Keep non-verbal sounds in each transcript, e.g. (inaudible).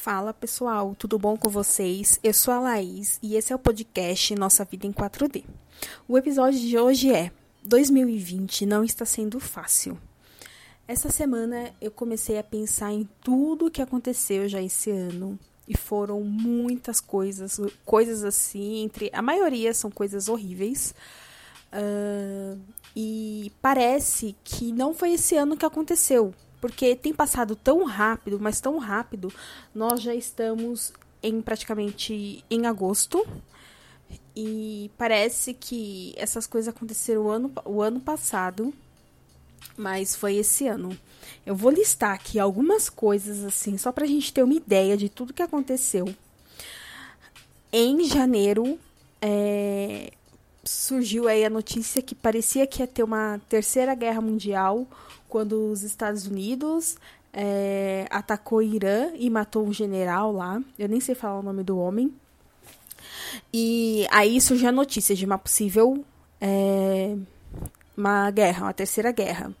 Fala pessoal, tudo bom com vocês? Eu sou a Laís e esse é o podcast Nossa Vida em 4D. O episódio de hoje é 2020 não está sendo fácil. Essa semana eu comecei a pensar em tudo que aconteceu já esse ano e foram muitas coisas, coisas assim, entre a maioria são coisas horríveis. Uh, e parece que não foi esse ano que aconteceu, porque tem passado tão rápido, mas tão rápido, nós já estamos em praticamente em agosto. E parece que essas coisas aconteceram o ano, o ano passado, mas foi esse ano. Eu vou listar aqui algumas coisas assim, só pra gente ter uma ideia de tudo que aconteceu. Em janeiro, é, surgiu aí a notícia que parecia que ia ter uma terceira guerra mundial quando os Estados Unidos é, atacou Irã e matou um general lá. Eu nem sei falar o nome do homem. E aí surgiu a notícia de uma possível é, uma guerra, uma terceira guerra.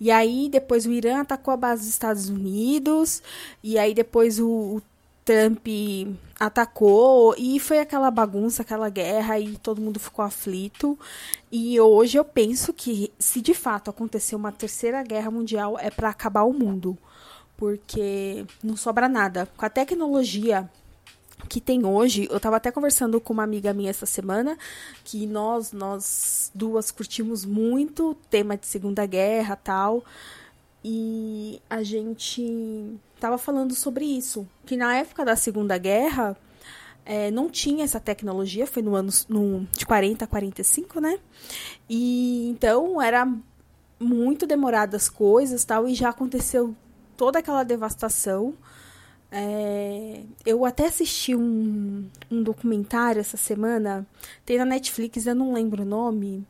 E aí depois o Irã atacou a base dos Estados Unidos, e aí depois o, o Trump atacou e foi aquela bagunça, aquela guerra e todo mundo ficou aflito. E hoje eu penso que se de fato acontecer uma terceira guerra mundial é para acabar o mundo, porque não sobra nada. Com a tecnologia que tem hoje, eu estava até conversando com uma amiga minha essa semana, que nós nós duas curtimos muito o tema de Segunda Guerra, tal. E a gente estava falando sobre isso, que na época da Segunda Guerra é, não tinha essa tecnologia, foi no ano no, de 40 a 45, né? E então era muito demorado as coisas tal, e já aconteceu toda aquela devastação. É, eu até assisti um, um documentário essa semana, tem na Netflix, eu não lembro o nome,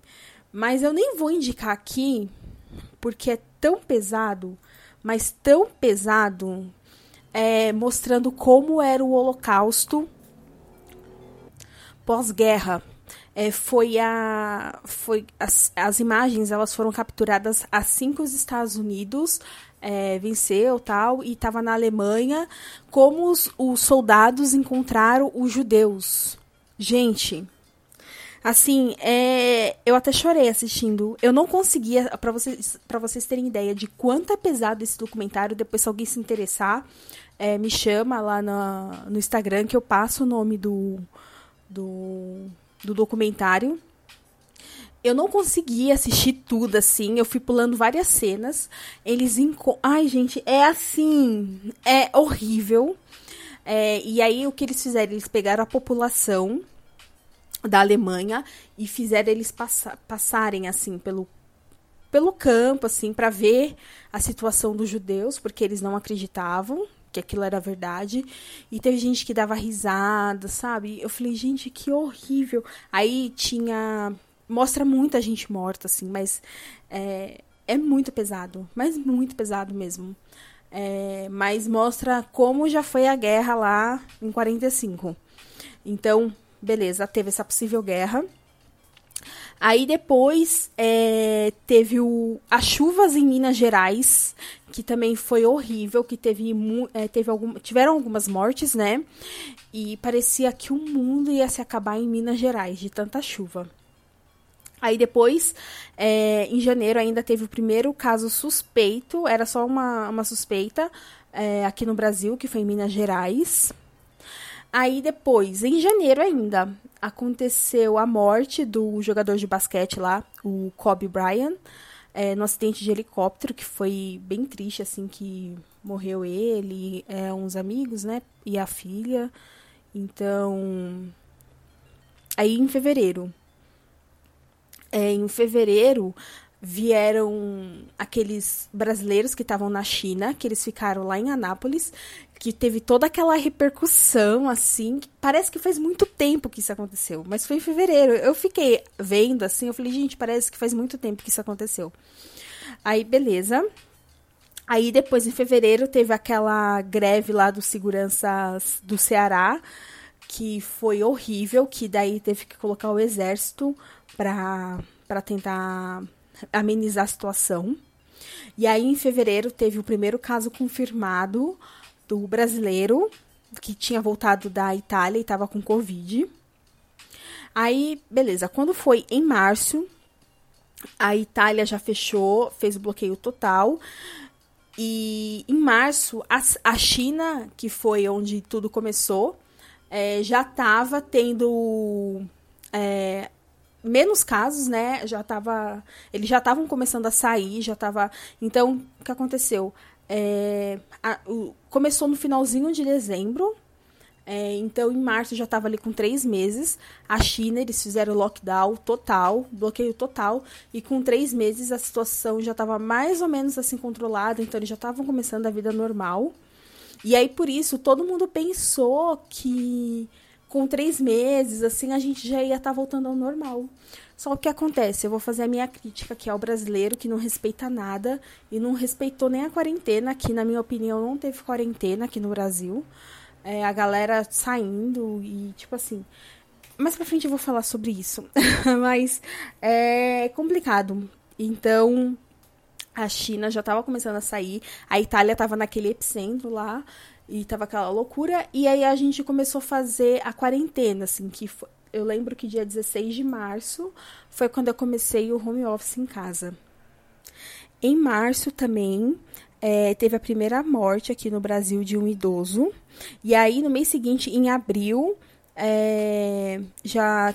mas eu nem vou indicar aqui, porque é tão pesado, mas tão pesado, é, mostrando como era o Holocausto pós-guerra. É, foi a foi as, as imagens elas foram capturadas assim que os Estados Unidos é, venceu tal e estava na Alemanha como os, os soldados encontraram os judeus gente Assim, é, eu até chorei assistindo. Eu não conseguia, para vocês, para vocês terem ideia de quanto é pesado esse documentário. Depois, se alguém se interessar, é, me chama lá no, no Instagram que eu passo o nome do, do, do documentário. Eu não consegui assistir tudo assim, eu fui pulando várias cenas. Eles. Ai, gente, é assim. É horrível. É, e aí, o que eles fizeram? Eles pegaram a população da Alemanha e fizeram eles passa passarem assim pelo pelo campo assim para ver a situação dos judeus, porque eles não acreditavam que aquilo era verdade. E teve gente que dava risada, sabe? Eu falei, gente, que horrível. Aí tinha mostra muita gente morta assim, mas é, é muito pesado, mas muito pesado mesmo. É, mas mostra como já foi a guerra lá em 45. Então, beleza, teve essa possível guerra. Aí depois é, teve o, as chuvas em Minas Gerais, que também foi horrível, que teve, é, teve algum, tiveram algumas mortes, né? E parecia que o mundo ia se acabar em Minas Gerais, de tanta chuva. Aí depois, é, em janeiro, ainda teve o primeiro caso suspeito, era só uma, uma suspeita é, aqui no Brasil, que foi em Minas Gerais. Aí depois, em janeiro ainda, aconteceu a morte do jogador de basquete lá, o Kobe Bryant, é, no acidente de helicóptero, que foi bem triste, assim, que morreu ele, é, uns amigos, né, e a filha. Então, aí em fevereiro, é, em fevereiro vieram aqueles brasileiros que estavam na China, que eles ficaram lá em Anápolis, que teve toda aquela repercussão, assim. Parece que faz muito tempo que isso aconteceu, mas foi em fevereiro. Eu fiquei vendo assim, eu falei, gente, parece que faz muito tempo que isso aconteceu. Aí, beleza. Aí depois, em fevereiro, teve aquela greve lá dos seguranças do Ceará, que foi horrível, que daí teve que colocar o exército para tentar amenizar a situação. E aí, em fevereiro, teve o primeiro caso confirmado do brasileiro, que tinha voltado da Itália e estava com Covid. Aí, beleza, quando foi em março, a Itália já fechou, fez o bloqueio total. E em março, a, a China, que foi onde tudo começou, é, já estava tendo é, menos casos, né? Já tava, eles já estavam começando a sair, já estava. Então, o que aconteceu? É, a, o, começou no finalzinho de dezembro. É, então, em março já estava ali com três meses. A China, eles fizeram lockdown total, bloqueio total. E com três meses a situação já estava mais ou menos assim controlada. Então, eles já estavam começando a vida normal. E aí, por isso, todo mundo pensou que com três meses, assim, a gente já ia estar tá voltando ao normal. Só o que acontece? Eu vou fazer a minha crítica aqui ao brasileiro que não respeita nada e não respeitou nem a quarentena, que na minha opinião não teve quarentena aqui no Brasil. É, a galera saindo e tipo assim. Mais pra frente eu vou falar sobre isso. (laughs) Mas é complicado. Então, a China já estava começando a sair, a Itália estava naquele epicentro lá e tava aquela loucura e aí a gente começou a fazer a quarentena, assim, que eu lembro que dia 16 de março foi quando eu comecei o home office em casa. Em março também é, teve a primeira morte aqui no Brasil de um idoso. E aí, no mês seguinte, em abril, é, já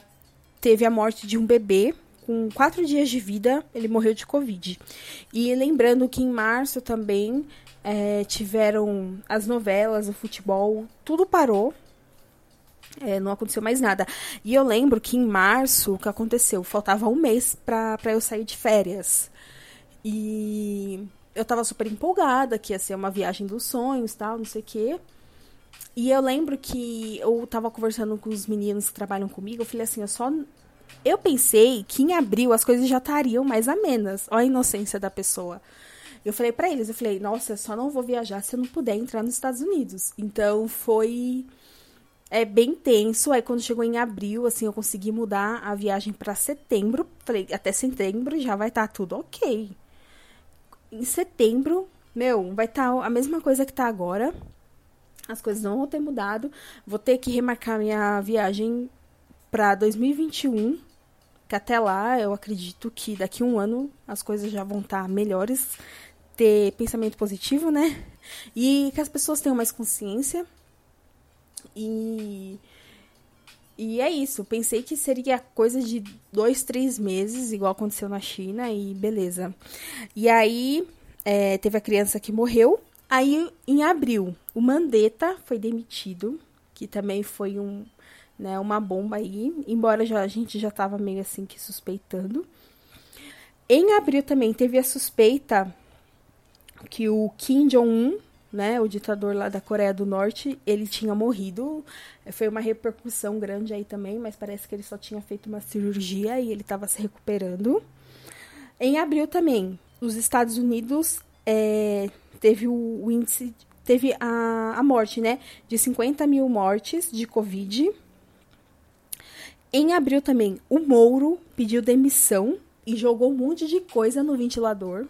teve a morte de um bebê com quatro dias de vida, ele morreu de Covid. E lembrando que em março também é, tiveram as novelas, o futebol, tudo parou. É, não aconteceu mais nada. E eu lembro que em março, o que aconteceu? Faltava um mês pra, pra eu sair de férias. E eu tava super empolgada, que ia ser uma viagem dos sonhos tal, não sei o quê. E eu lembro que eu tava conversando com os meninos que trabalham comigo, eu falei assim, eu só eu pensei que em abril as coisas já estariam mais amenas. Olha a inocência da pessoa. Eu falei para eles, eu falei, nossa, eu só não vou viajar se eu não puder entrar nos Estados Unidos. Então foi é bem tenso. Aí quando chegou em abril, assim, eu consegui mudar a viagem para setembro. Falei, até setembro já vai estar tá tudo ok. Em setembro, meu, vai estar tá a mesma coisa que tá agora. As coisas não vão ter mudado. Vou ter que remarcar minha viagem para 2021, que até lá eu acredito que daqui a um ano as coisas já vão estar tá melhores, ter pensamento positivo, né? E que as pessoas tenham mais consciência. E e é isso. Pensei que seria coisa de dois, três meses, igual aconteceu na China, e beleza. E aí é, teve a criança que morreu. Aí, em abril, o Mandetta foi demitido, que também foi um, né, uma bomba aí, embora já, a gente já estava meio assim que suspeitando. Em abril também teve a suspeita que o Kim Jong-un, né, o ditador lá da Coreia do Norte, ele tinha morrido. Foi uma repercussão grande aí também, mas parece que ele só tinha feito uma cirurgia e ele estava se recuperando. Em abril também, os Estados Unidos é, teve o índice, teve a, a morte, né, de 50 mil mortes de Covid em abril também, o Mouro pediu demissão e jogou um monte de coisa no ventilador.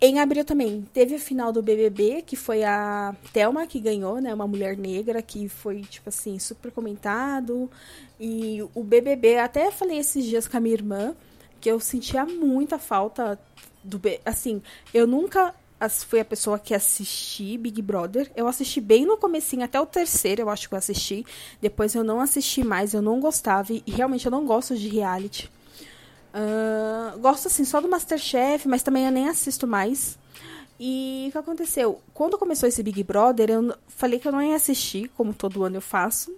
Em abril também teve a final do BBB, que foi a Thelma que ganhou, né? Uma mulher negra que foi, tipo assim, super comentado. E o BBB, até falei esses dias com a minha irmã, que eu sentia muita falta do. Assim, eu nunca fui a pessoa que assisti Big Brother. Eu assisti bem no comecinho, até o terceiro eu acho que eu assisti. Depois eu não assisti mais, eu não gostava. E realmente eu não gosto de reality. Uh, gosto assim só do Masterchef, mas também eu nem assisto mais. E o que aconteceu? Quando começou esse Big Brother, eu falei que eu não ia assistir, como todo ano eu faço.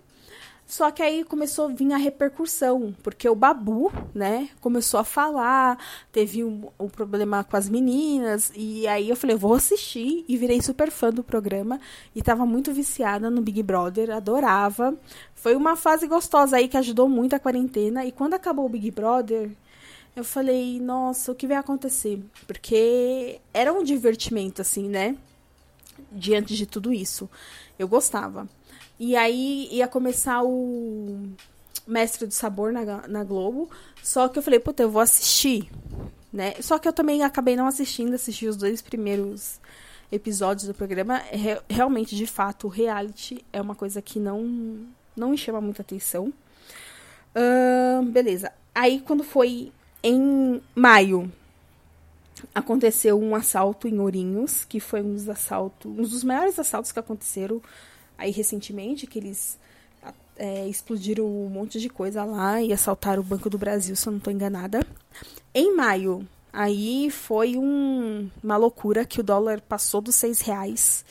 Só que aí começou a vir a repercussão, porque o Babu, né, começou a falar, teve um, um, problema com as meninas, e aí eu falei, vou assistir, e virei super fã do programa, e tava muito viciada no Big Brother, adorava. Foi uma fase gostosa aí que ajudou muito a quarentena, e quando acabou o Big Brother, eu falei, nossa, o que vai acontecer? Porque era um divertimento, assim, né, diante de tudo isso. Eu gostava. E aí ia começar o Mestre do Sabor na, na Globo. Só que eu falei, puta, eu vou assistir. Né? Só que eu também acabei não assistindo, assisti os dois primeiros episódios do programa, é, realmente, de fato, reality é uma coisa que não, não me chama muita atenção. Uh, beleza. Aí, quando foi em maio, aconteceu um assalto em Ourinhos, que foi um dos assaltos, um dos maiores assaltos que aconteceram aí recentemente, que eles é, explodiram um monte de coisa lá e assaltaram o Banco do Brasil, se eu não estou enganada. Em maio, aí foi um, uma loucura que o dólar passou dos seis reais.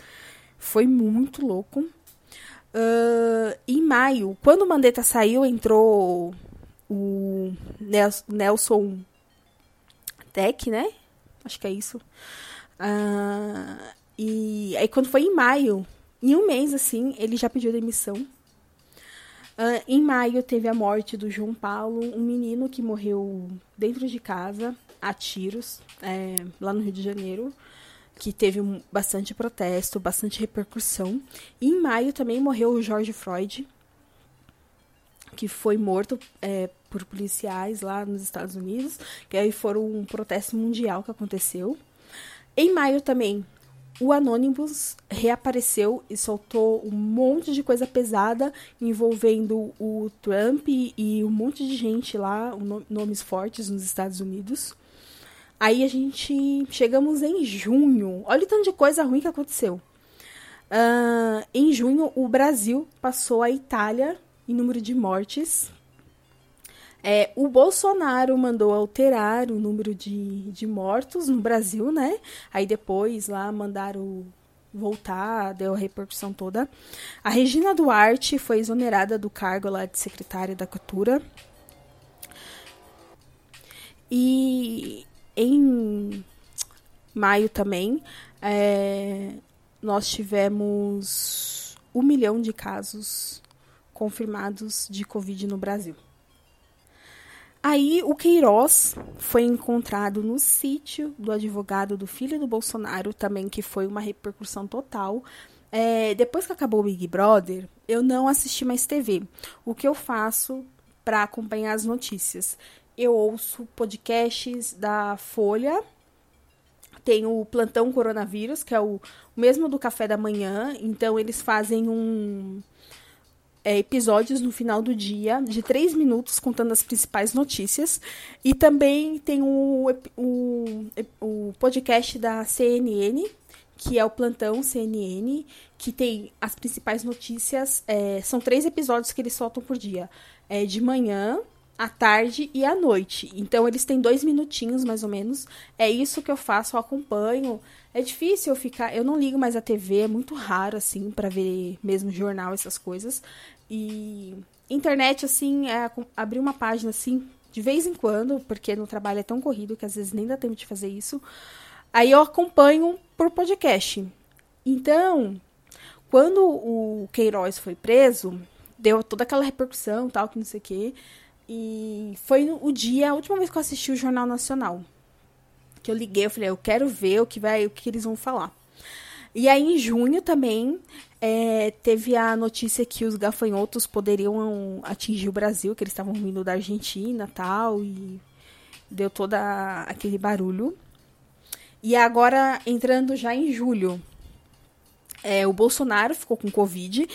Foi muito louco. Uh, em maio, quando o Mandetta saiu, entrou o Nelson Tech, né? Acho que é isso. Uh, e aí, quando foi em maio, em um mês, assim, ele já pediu demissão. Uh, em maio, teve a morte do João Paulo, um menino que morreu dentro de casa, a tiros, é, lá no Rio de Janeiro que teve um, bastante protesto, bastante repercussão. E em maio também morreu o George Floyd, que foi morto é, por policiais lá nos Estados Unidos, que aí foi um protesto mundial que aconteceu. Em maio também, o Anonymous reapareceu e soltou um monte de coisa pesada envolvendo o Trump e um monte de gente lá, nomes fortes nos Estados Unidos. Aí a gente chegamos em junho. Olha o tanto de coisa ruim que aconteceu. Uh, em junho, o Brasil passou a Itália em número de mortes. É, o Bolsonaro mandou alterar o número de, de mortos no Brasil, né? Aí depois lá mandaram voltar, deu a repercussão toda. A Regina Duarte foi exonerada do cargo lá de secretária da Cultura. E em maio também, é, nós tivemos um milhão de casos confirmados de Covid no Brasil. Aí o Queiroz foi encontrado no sítio do advogado do filho do Bolsonaro, também que foi uma repercussão total. É, depois que acabou o Big Brother, eu não assisti mais TV. O que eu faço para acompanhar as notícias? eu ouço podcasts da Folha. Tem o Plantão Coronavírus, que é o, mesmo do café da manhã. Então, eles fazem um. É, episódios no final do dia, de três minutos, contando as principais notícias. E também tem o, o, o podcast da CNN, que é o Plantão CNN, que tem as principais notícias. É, são três episódios que eles soltam por dia. É de manhã, à tarde e à noite. Então eles têm dois minutinhos mais ou menos. É isso que eu faço, eu acompanho. É difícil eu ficar, eu não ligo mais a TV, é muito raro assim para ver mesmo jornal essas coisas. E internet assim, é abrir uma página assim de vez em quando, porque no trabalho é tão corrido que às vezes nem dá tempo de fazer isso. Aí eu acompanho por podcast. Então, quando o Queiroz foi preso, deu toda aquela repercussão, tal, que não sei o quê. E foi o dia, a última vez que eu assisti o Jornal Nacional. Que eu liguei, eu falei, eu quero ver o que vai, o que eles vão falar. E aí, em junho também, é, teve a notícia que os gafanhotos poderiam atingir o Brasil, que eles estavam vindo da Argentina tal, e deu todo aquele barulho. E agora, entrando já em julho, é, o Bolsonaro ficou com Covid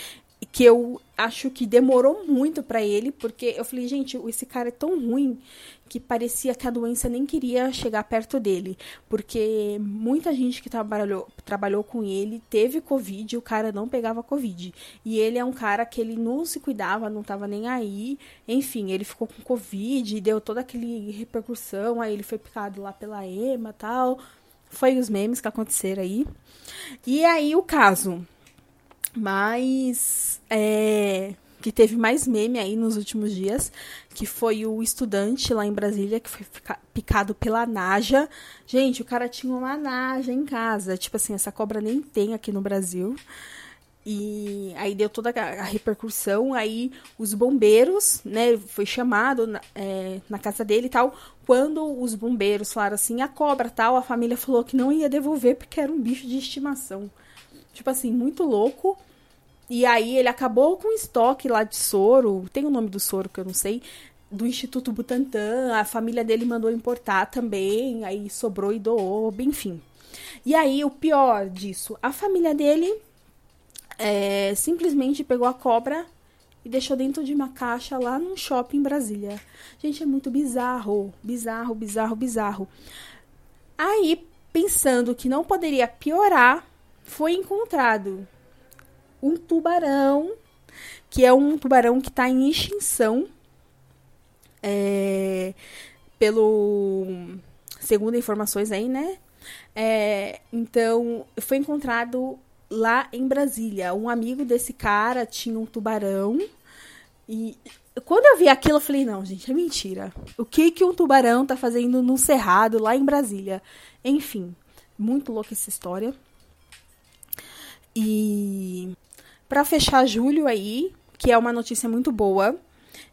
que eu acho que demorou muito para ele, porque eu falei, gente, esse cara é tão ruim que parecia que a doença nem queria chegar perto dele, porque muita gente que trabalhou, trabalhou com ele teve Covid e o cara não pegava Covid. E ele é um cara que ele não se cuidava, não tava nem aí. Enfim, ele ficou com Covid, deu toda aquele repercussão, aí ele foi picado lá pela EMA tal. Foi os memes que aconteceram aí. E aí o caso mas é, que teve mais meme aí nos últimos dias, que foi o estudante lá em Brasília que foi picado pela naja. Gente, o cara tinha uma naja em casa. Tipo assim, essa cobra nem tem aqui no Brasil. E aí deu toda a repercussão. Aí os bombeiros, né, foi chamado na, é, na casa dele e tal. Quando os bombeiros falaram assim, a cobra tal, a família falou que não ia devolver porque era um bicho de estimação. Tipo assim, muito louco. E aí ele acabou com estoque lá de soro, tem o nome do soro que eu não sei, do Instituto Butantan, a família dele mandou importar também, aí sobrou e doou, enfim. E aí, o pior disso, a família dele é, simplesmente pegou a cobra e deixou dentro de uma caixa lá num shopping em Brasília. Gente, é muito bizarro, bizarro, bizarro, bizarro. Aí, pensando que não poderia piorar, foi encontrado um tubarão, que é um tubarão que está em extinção. É, pelo segundo informações aí, né? É, então, foi encontrado lá em Brasília. Um amigo desse cara tinha um tubarão. E quando eu vi aquilo, eu falei: não, gente, é mentira. O que, que um tubarão tá fazendo num cerrado lá em Brasília? Enfim, muito louca essa história. E para fechar julho aí, que é uma notícia muito boa,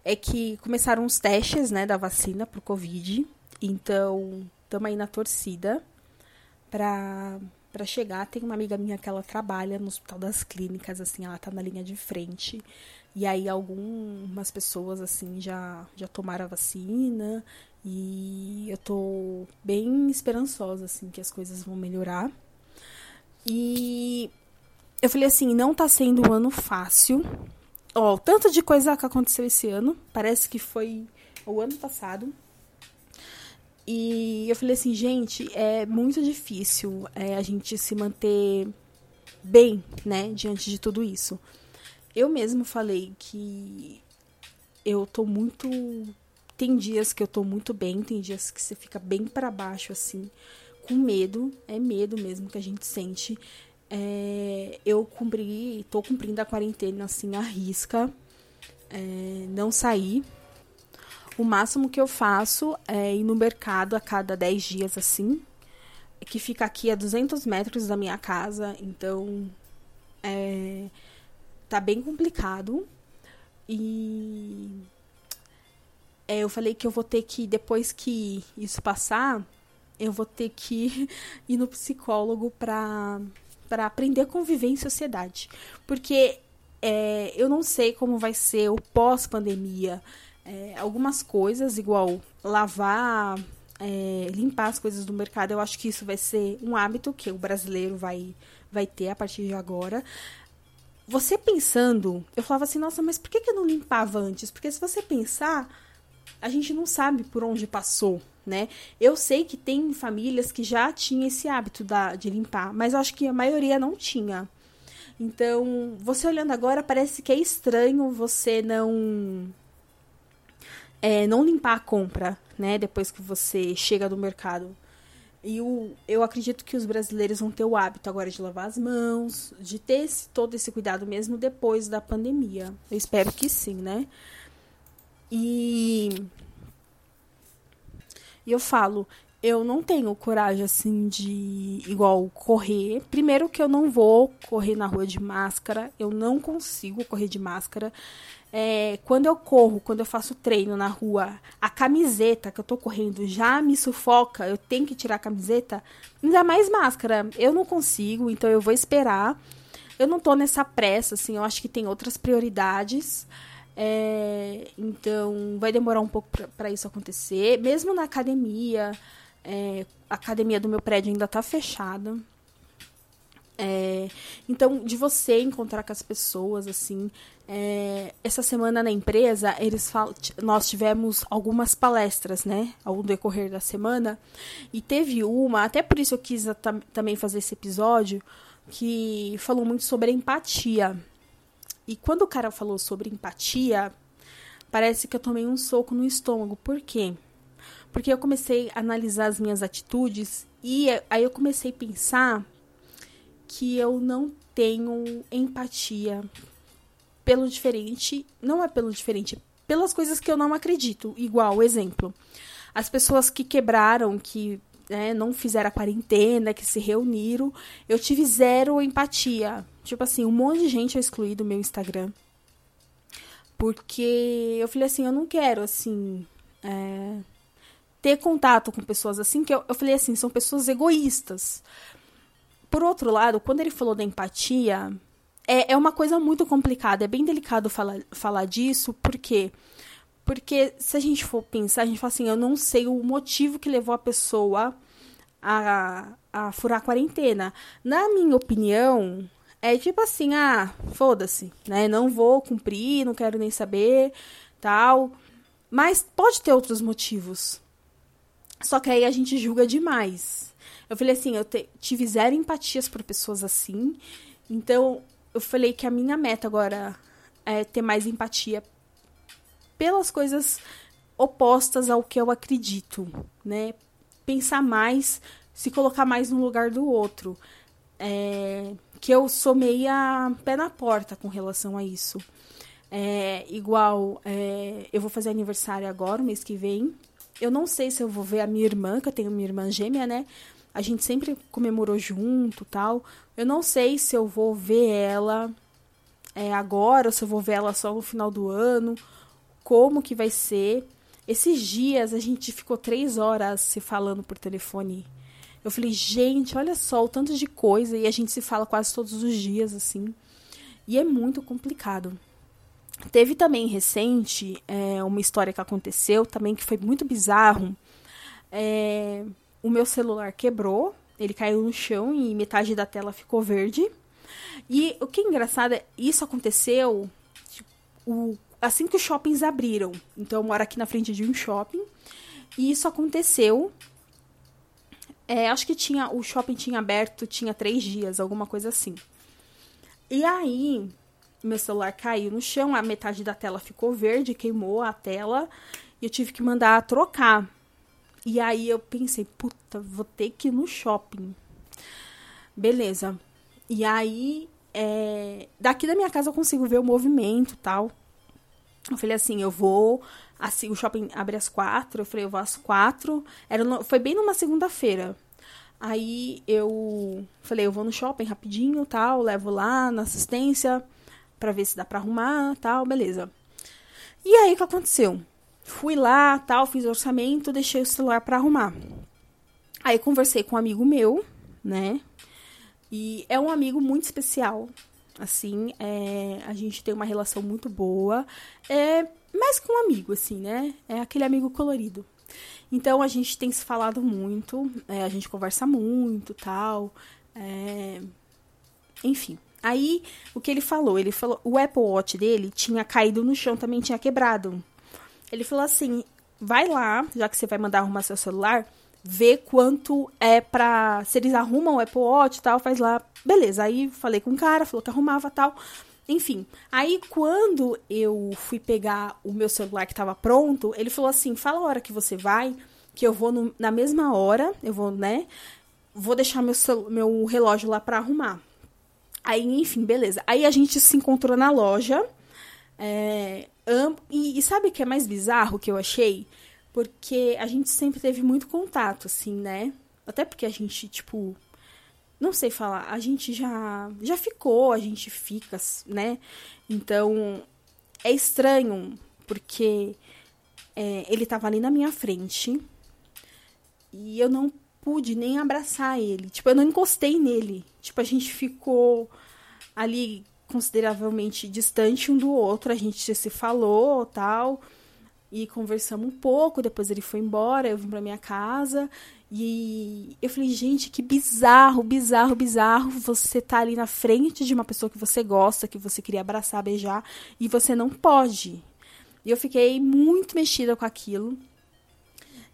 é que começaram os testes, né, da vacina pro Covid. Então, estamos aí na torcida para para chegar. Tem uma amiga minha que ela trabalha no Hospital das Clínicas, assim, ela tá na linha de frente. E aí algumas pessoas assim já já tomaram a vacina e eu tô bem esperançosa assim que as coisas vão melhorar. E eu falei assim, não tá sendo um ano fácil. Ó, tanto de coisa que aconteceu esse ano, parece que foi o ano passado. E eu falei assim, gente, é muito difícil é, a gente se manter bem, né, diante de tudo isso. Eu mesmo falei que eu tô muito. Tem dias que eu tô muito bem, tem dias que você fica bem para baixo, assim, com medo. É medo mesmo que a gente sente. É, eu cumpri, tô cumprindo a quarentena, assim, à risca. É, não sair o máximo que eu faço é ir no mercado a cada 10 dias, assim, que fica aqui a 200 metros da minha casa, então é, tá bem complicado. E é, eu falei que eu vou ter que, depois que isso passar, eu vou ter que (laughs) ir no psicólogo para para aprender a conviver em sociedade. Porque é, eu não sei como vai ser o pós-pandemia é, algumas coisas, igual lavar, é, limpar as coisas do mercado. Eu acho que isso vai ser um hábito que o brasileiro vai, vai ter a partir de agora. Você pensando, eu falava assim, nossa, mas por que, que eu não limpava antes? Porque se você pensar, a gente não sabe por onde passou, né? Eu sei que tem famílias que já tinham esse hábito da, de limpar, mas eu acho que a maioria não tinha. Então, você olhando agora, parece que é estranho você não é, não limpar a compra, né? Depois que você chega do mercado. E o, eu acredito que os brasileiros vão ter o hábito agora de lavar as mãos, de ter esse, todo esse cuidado mesmo depois da pandemia. Eu espero que sim, né? E, e eu falo, eu não tenho coragem assim de igual correr. Primeiro que eu não vou correr na rua de máscara, eu não consigo correr de máscara. É, quando eu corro, quando eu faço treino na rua, a camiseta que eu tô correndo já me sufoca, eu tenho que tirar a camiseta, ainda mais máscara. Eu não consigo, então eu vou esperar. Eu não tô nessa pressa, assim, eu acho que tem outras prioridades. É, então vai demorar um pouco para isso acontecer. Mesmo na academia, é, a academia do meu prédio ainda está fechada. É, então, de você encontrar com as pessoas, assim. É, essa semana na empresa, eles nós tivemos algumas palestras, né? Ao decorrer da semana. E teve uma, até por isso eu quis também fazer esse episódio, que falou muito sobre empatia. E quando o cara falou sobre empatia, parece que eu tomei um soco no estômago. Por quê? Porque eu comecei a analisar as minhas atitudes e aí eu comecei a pensar que eu não tenho empatia pelo diferente, não é pelo diferente, pelas coisas que eu não acredito. Igual, exemplo, as pessoas que quebraram, que né, não fizeram a quarentena, que se reuniram, eu tive zero empatia. Tipo assim, um monte de gente eu excluí do meu Instagram. Porque eu falei assim, eu não quero, assim, é, ter contato com pessoas assim, que eu, eu falei assim, são pessoas egoístas. Por outro lado, quando ele falou da empatia, é, é uma coisa muito complicada, é bem delicado falar, falar disso, por quê? Porque se a gente for pensar, a gente fala assim, eu não sei o motivo que levou a pessoa a, a furar a quarentena. Na minha opinião, é tipo assim, ah, foda-se, né? Não vou cumprir, não quero nem saber, tal. Mas pode ter outros motivos. Só que aí a gente julga demais. Eu falei assim, eu te, tive zero empatias por pessoas assim. Então, eu falei que a minha meta agora é ter mais empatia pelas coisas opostas ao que eu acredito, né? Pensar mais, se colocar mais no lugar do outro. É, que eu sou meia pé na porta com relação a isso. É, igual, é, eu vou fazer aniversário agora, mês que vem. Eu não sei se eu vou ver a minha irmã, que eu tenho minha irmã gêmea, né? A gente sempre comemorou junto tal. Eu não sei se eu vou ver ela é, agora, ou se eu vou ver ela só no final do ano. Como que vai ser. Esses dias a gente ficou três horas se falando por telefone. Eu falei, gente, olha só o tanto de coisa. E a gente se fala quase todos os dias, assim. E é muito complicado. Teve também recente é, uma história que aconteceu também que foi muito bizarro. É, o meu celular quebrou, ele caiu no chão e metade da tela ficou verde. E o que é engraçado é isso aconteceu tipo, o, assim que os shoppings abriram. Então eu moro aqui na frente de um shopping. E isso aconteceu. É, acho que tinha o shopping tinha aberto, tinha três dias, alguma coisa assim. E aí, meu celular caiu no chão, a metade da tela ficou verde, queimou a tela. E eu tive que mandar trocar. E aí eu pensei, puta, vou ter que ir no shopping. Beleza. E aí, é, daqui da minha casa eu consigo ver o movimento tal. Eu falei assim, eu vou. Assim, o shopping abre às quatro. Eu falei, eu vou às quatro. Era no, foi bem numa segunda-feira. Aí eu falei, eu vou no shopping rapidinho, tal, levo lá na assistência para ver se dá para arrumar, tal, beleza. E aí o que aconteceu? Fui lá, tal, fiz orçamento, deixei o celular para arrumar. Aí conversei com um amigo meu, né? E é um amigo muito especial. Assim, é, a gente tem uma relação muito boa. É mais que um amigo, assim, né? É aquele amigo colorido. Então a gente tem se falado muito, é, a gente conversa muito, tal. É... Enfim. Aí o que ele falou? Ele falou, o Apple Watch dele tinha caído no chão, também tinha quebrado. Ele falou assim: vai lá, já que você vai mandar arrumar seu celular, vê quanto é pra. Se eles arrumam o Apple Watch e tal, faz lá. Beleza. Aí falei com o cara, falou que arrumava tal. Enfim, aí quando eu fui pegar o meu celular que estava pronto, ele falou assim: fala a hora que você vai, que eu vou no, na mesma hora, eu vou, né? Vou deixar meu, meu relógio lá para arrumar. Aí, enfim, beleza. Aí a gente se encontrou na loja. É, e, e sabe o que é mais bizarro que eu achei? Porque a gente sempre teve muito contato, assim, né? Até porque a gente, tipo, não sei falar, a gente já já ficou, a gente fica, né? Então é estranho porque é, ele tava ali na minha frente e eu não pude nem abraçar ele. Tipo, eu não encostei nele. Tipo, a gente ficou ali consideravelmente distante um do outro, a gente se falou, tal, e conversamos um pouco, depois ele foi embora, eu vim para minha casa, e eu falei, gente, que bizarro, bizarro, bizarro você tá ali na frente de uma pessoa que você gosta, que você queria abraçar, beijar, e você não pode. E eu fiquei muito mexida com aquilo.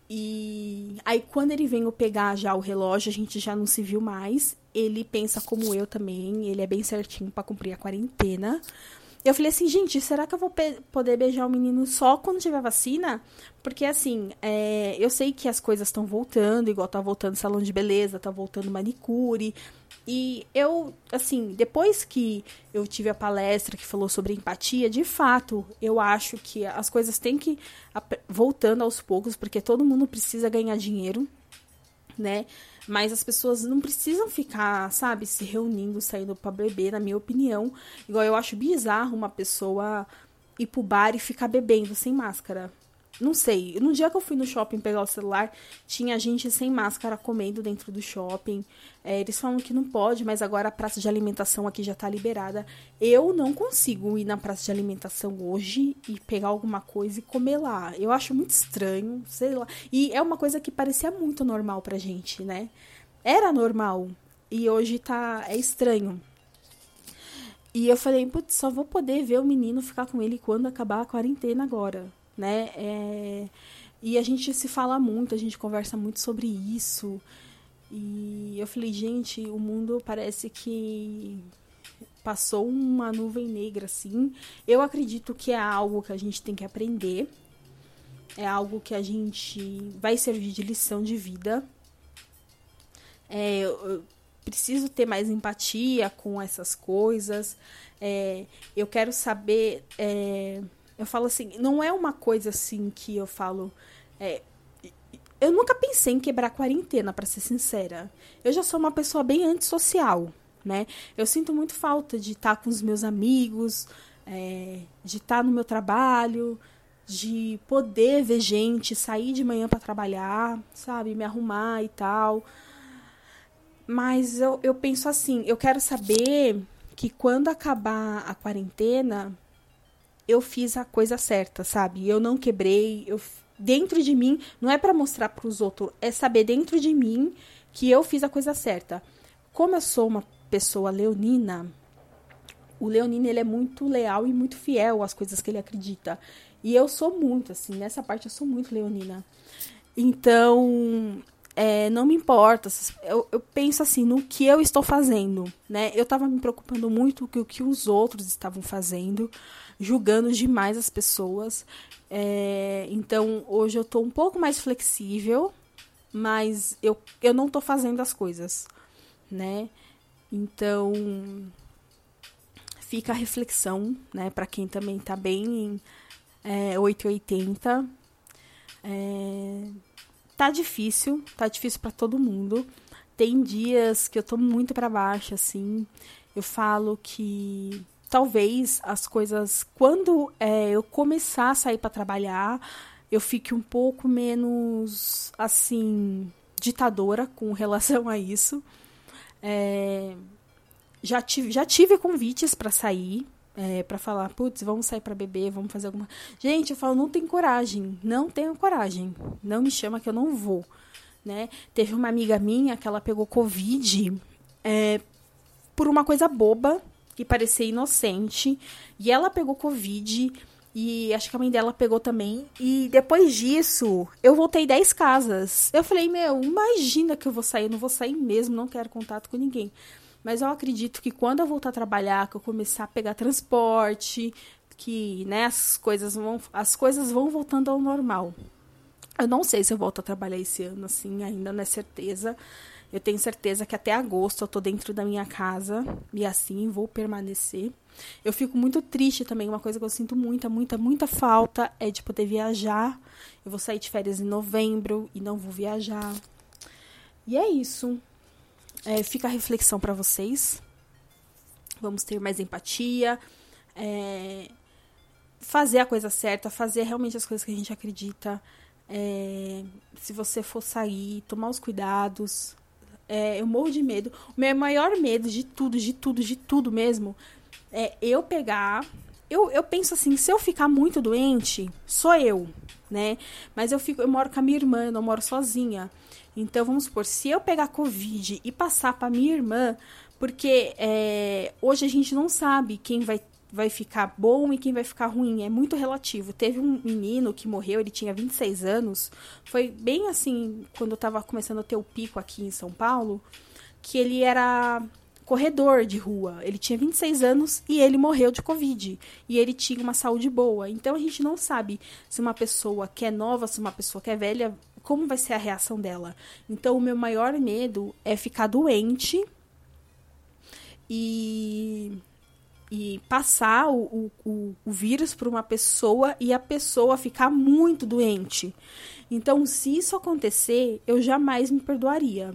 E aí, quando ele veio pegar já o relógio, a gente já não se viu mais. Ele pensa como eu também, ele é bem certinho para cumprir a quarentena. Eu falei assim, gente, será que eu vou poder beijar o menino só quando tiver vacina? Porque, assim, é, eu sei que as coisas estão voltando, igual tá voltando salão de beleza, tá voltando manicure. E eu, assim, depois que eu tive a palestra que falou sobre empatia, de fato, eu acho que as coisas têm que voltando aos poucos, porque todo mundo precisa ganhar dinheiro, né? Mas as pessoas não precisam ficar, sabe, se reunindo, saindo para beber, na minha opinião. Igual eu acho bizarro uma pessoa ir pro bar e ficar bebendo sem máscara. Não sei. No dia que eu fui no shopping pegar o celular, tinha gente sem máscara comendo dentro do shopping. É, eles falam que não pode, mas agora a praça de alimentação aqui já tá liberada. Eu não consigo ir na praça de alimentação hoje e pegar alguma coisa e comer lá. Eu acho muito estranho, sei lá. E é uma coisa que parecia muito normal pra gente, né? Era normal. E hoje tá. É estranho. E eu falei, putz, só vou poder ver o menino ficar com ele quando acabar a quarentena agora né? É, e a gente se fala muito, a gente conversa muito sobre isso. E eu falei, gente, o mundo parece que passou uma nuvem negra, assim. Eu acredito que é algo que a gente tem que aprender. É algo que a gente vai servir de lição de vida. É, eu preciso ter mais empatia com essas coisas. É, eu quero saber. É, eu falo assim, não é uma coisa assim que eu falo. É, eu nunca pensei em quebrar a quarentena, para ser sincera. Eu já sou uma pessoa bem antissocial, né? Eu sinto muito falta de estar com os meus amigos, é, de estar no meu trabalho, de poder ver gente, sair de manhã para trabalhar, sabe? Me arrumar e tal. Mas eu, eu penso assim, eu quero saber que quando acabar a quarentena, eu fiz a coisa certa, sabe? Eu não quebrei, eu dentro de mim, não é para mostrar para os outros, é saber dentro de mim que eu fiz a coisa certa. Como eu sou uma pessoa leonina, o leonino ele é muito leal e muito fiel às coisas que ele acredita. E eu sou muito assim, nessa parte eu sou muito leonina. Então, é, não me importa. Eu, eu, penso assim no que eu estou fazendo, né? Eu estava me preocupando muito com o que os outros estavam fazendo julgando demais as pessoas. É, então, hoje eu tô um pouco mais flexível, mas eu, eu não tô fazendo as coisas, né? Então, fica a reflexão, né, para quem também tá bem é, 880. É, tá difícil, tá difícil para todo mundo. Tem dias que eu tô muito para baixo, assim. Eu falo que talvez as coisas, quando é, eu começar a sair para trabalhar, eu fique um pouco menos, assim, ditadora com (laughs) relação a isso. É, já, tive, já tive convites para sair, é, para falar, putz, vamos sair para beber, vamos fazer alguma. Gente, eu falo, não tenho coragem, não tenho coragem, não me chama que eu não vou, né? Teve uma amiga minha que ela pegou covid é, por uma coisa boba que parecia inocente. E ela pegou Covid. E acho que a mãe dela pegou também. E depois disso, eu voltei 10 casas. Eu falei, meu, imagina que eu vou sair. Eu não vou sair mesmo, não quero contato com ninguém. Mas eu acredito que quando eu voltar a trabalhar, que eu começar a pegar transporte, que né, as coisas vão, as coisas vão voltando ao normal. Eu não sei se eu volto a trabalhar esse ano, assim, ainda não é certeza. Eu tenho certeza que até agosto eu tô dentro da minha casa e assim vou permanecer. Eu fico muito triste também, uma coisa que eu sinto muita, muita, muita falta é de poder viajar. Eu vou sair de férias em novembro e não vou viajar. E é isso. É, fica a reflexão para vocês. Vamos ter mais empatia. É, fazer a coisa certa, fazer realmente as coisas que a gente acredita. É, se você for sair, tomar os cuidados, é, eu morro de medo. O meu maior medo de tudo, de tudo, de tudo mesmo, é eu pegar. Eu, eu penso assim, se eu ficar muito doente, sou eu, né? Mas eu fico, eu moro com a minha irmã, eu não moro sozinha. Então, vamos supor, se eu pegar Covid e passar para minha irmã, porque é, hoje a gente não sabe quem vai vai ficar bom e quem vai ficar ruim. É muito relativo. Teve um menino que morreu, ele tinha 26 anos. Foi bem assim, quando eu tava começando a ter o pico aqui em São Paulo, que ele era corredor de rua. Ele tinha 26 anos e ele morreu de Covid. E ele tinha uma saúde boa. Então a gente não sabe se uma pessoa que é nova, se uma pessoa que é velha, como vai ser a reação dela. Então o meu maior medo é ficar doente e e passar o, o, o vírus para uma pessoa e a pessoa ficar muito doente. Então, se isso acontecer, eu jamais me perdoaria.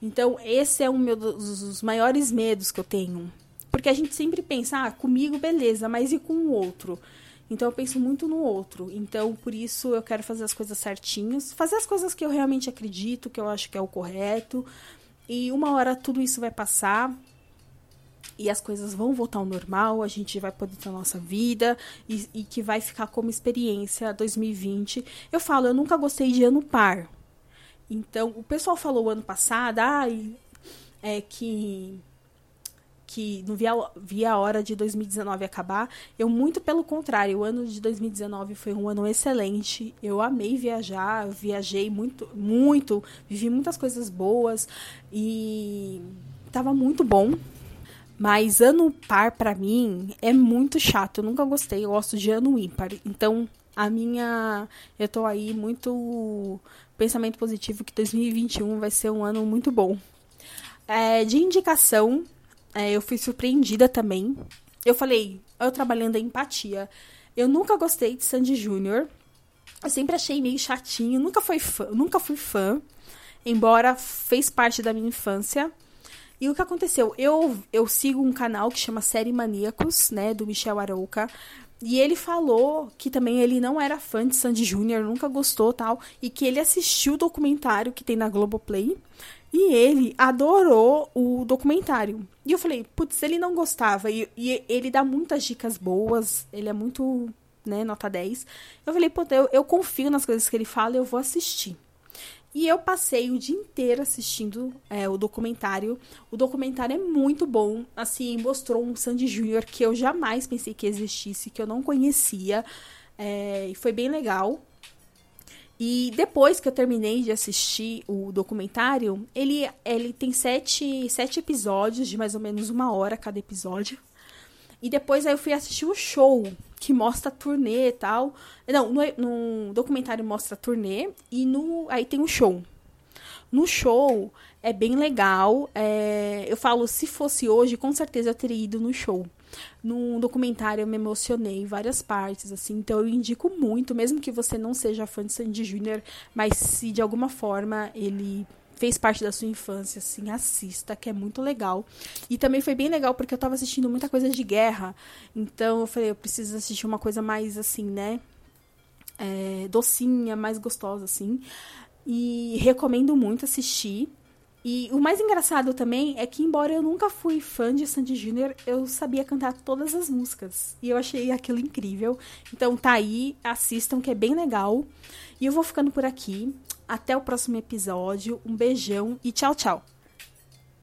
Então, esse é um meu, dos maiores medos que eu tenho. Porque a gente sempre pensa, ah, comigo beleza, mas e com o outro? Então eu penso muito no outro. Então por isso eu quero fazer as coisas certinhas, fazer as coisas que eu realmente acredito, que eu acho que é o correto. E uma hora tudo isso vai passar e as coisas vão voltar ao normal, a gente vai poder ter a nossa vida e, e, que vai ficar como experiência 2020. Eu falo, eu nunca gostei de ano par. Então, o pessoal falou ano passado, ah, é que que não via, via a hora de 2019 acabar. Eu, muito pelo contrário, o ano de 2019 foi um ano excelente. Eu amei viajar, eu viajei muito, muito, vivi muitas coisas boas e tava muito bom. Mas ano par para mim é muito chato, eu nunca gostei, eu gosto de ano ímpar. Então, a minha eu tô aí muito pensamento positivo que 2021 vai ser um ano muito bom. É, de indicação, é, eu fui surpreendida também. Eu falei, eu trabalhando a empatia. Eu nunca gostei de Sandy Júnior. Eu sempre achei meio chatinho, nunca fui fã, nunca fui fã, embora fez parte da minha infância. E o que aconteceu? Eu, eu sigo um canal que chama Série Maníacos, né, do Michel Arouca. E ele falou que também ele não era fã de Sandy Júnior, nunca gostou tal, e que ele assistiu o documentário que tem na Globoplay. E ele adorou o documentário. E eu falei, putz, ele não gostava. E, e, ele dá muitas dicas boas. Ele é muito, né, nota 10. Eu falei, pô, eu, eu confio nas coisas que ele fala eu vou assistir. E eu passei o dia inteiro assistindo é, o documentário. O documentário é muito bom. Assim, mostrou um Sandy Júnior que eu jamais pensei que existisse, que eu não conhecia. É, e foi bem legal. E depois que eu terminei de assistir o documentário, ele, ele tem sete, sete episódios de mais ou menos uma hora cada episódio. E depois aí eu fui assistir o show, que mostra a turnê e tal. Não, no, no documentário mostra a turnê e no, aí tem o show. No show é bem legal. É, eu falo, se fosse hoje, com certeza eu teria ido no show no documentário eu me emocionei em várias partes, assim, então eu indico muito, mesmo que você não seja fã de Sandy Júnior, mas se de alguma forma ele fez parte da sua infância, assim, assista, que é muito legal. E também foi bem legal porque eu tava assistindo muita coisa de guerra, então eu falei, eu preciso assistir uma coisa mais assim, né? É, docinha, mais gostosa, assim. E recomendo muito assistir. E o mais engraçado também é que, embora eu nunca fui fã de Sandy Júnior, eu sabia cantar todas as músicas. E eu achei aquilo incrível. Então tá aí, assistam, que é bem legal. E eu vou ficando por aqui. Até o próximo episódio. Um beijão e tchau, tchau.